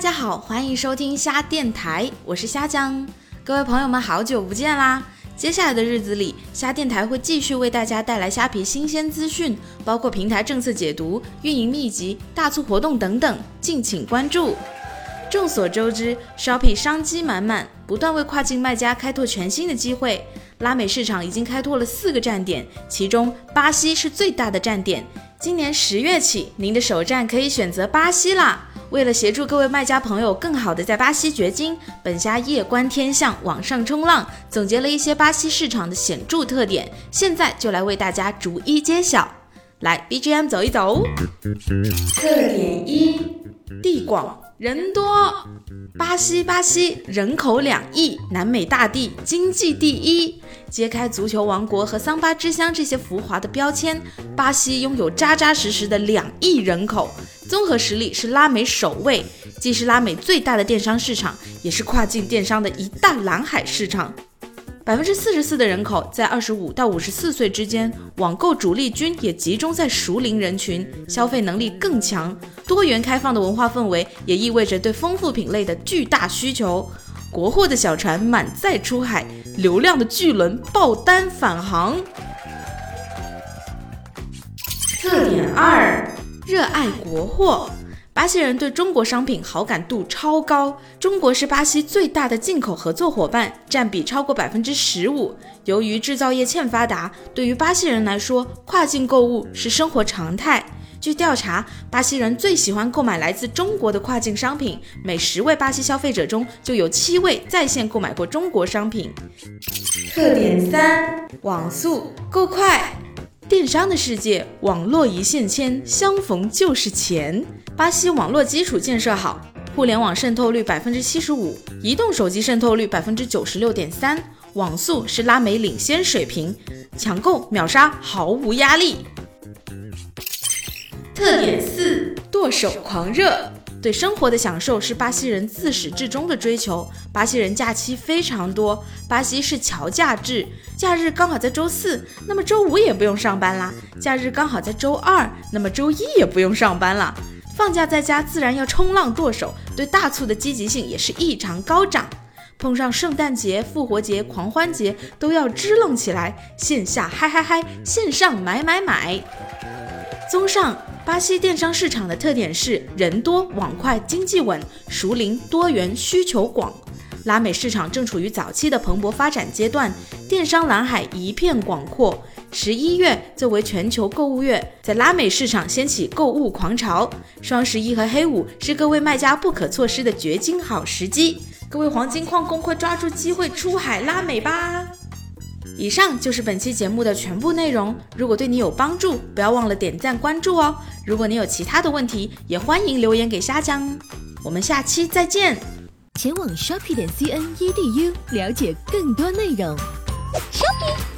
大家好，欢迎收听虾电台，我是虾酱。各位朋友们，好久不见啦！接下来的日子里，虾电台会继续为大家带来虾皮新鲜资讯，包括平台政策解读、运营秘籍、大促活动等等，敬请关注。众所周知，Shopee 商机满满，不断为跨境卖家开拓全新的机会。拉美市场已经开拓了四个站点，其中巴西是最大的站点。今年十月起，您的首站可以选择巴西啦。为了协助各位卖家朋友更好的在巴西掘金，本虾夜观天象，网上冲浪，总结了一些巴西市场的显著特点，现在就来为大家逐一揭晓。来，BGM 走一走。特点一：地广。人多，巴西，巴西人口两亿，南美大地，经济第一，揭开足球王国和桑巴之乡这些浮华的标签。巴西拥有扎扎实实的两亿人口，综合实力是拉美首位，既是拉美最大的电商市场，也是跨境电商的一大蓝海市场。百分之四十四的人口在二十五到五十四岁之间，网购主力军也集中在熟龄人群，消费能力更强。多元开放的文化氛围也意味着对丰富品类的巨大需求。国货的小船满载出海，流量的巨轮爆单返航。特点二：热爱国货。巴西人对中国商品好感度超高，中国是巴西最大的进口合作伙伴，占比超过百分之十五。由于制造业欠发达，对于巴西人来说，跨境购物是生活常态。据调查，巴西人最喜欢购买来自中国的跨境商品，每十位巴西消费者中就有七位在线购买过中国商品。特点三：网速够快。电商的世界，网络一线牵，相逢就是钱。巴西网络基础建设好，互联网渗透率百分之七十五，移动手机渗透率百分之九十六点三，网速是拉美领先水平，抢购秒杀毫无压力。特点四：剁手狂热。对生活的享受是巴西人自始至终的追求。巴西人假期非常多，巴西是乔假制，假日刚好在周四，那么周五也不用上班啦；假日刚好在周二，那么周一也不用上班了。放假在家自然要冲浪剁手，对大促的积极性也是异常高涨。碰上圣诞节、复活节、狂欢节，都要支棱起来，线下嗨嗨嗨，线上买买买。综上。巴西电商市场的特点是人多、网快、经济稳、熟龄、多元、需求广。拉美市场正处于早期的蓬勃发展阶段，电商蓝海一片广阔。十一月作为全球购物月，在拉美市场掀起购物狂潮。双十一和黑五是各位卖家不可错失的掘金好时机，各位黄金矿工快抓住机会出海拉美吧！以上就是本期节目的全部内容。如果对你有帮助，不要忘了点赞关注哦。如果你有其他的问题，也欢迎留言给虾酱。我们下期再见。前往 shopping 点 cn edu 了解更多内容。shopping。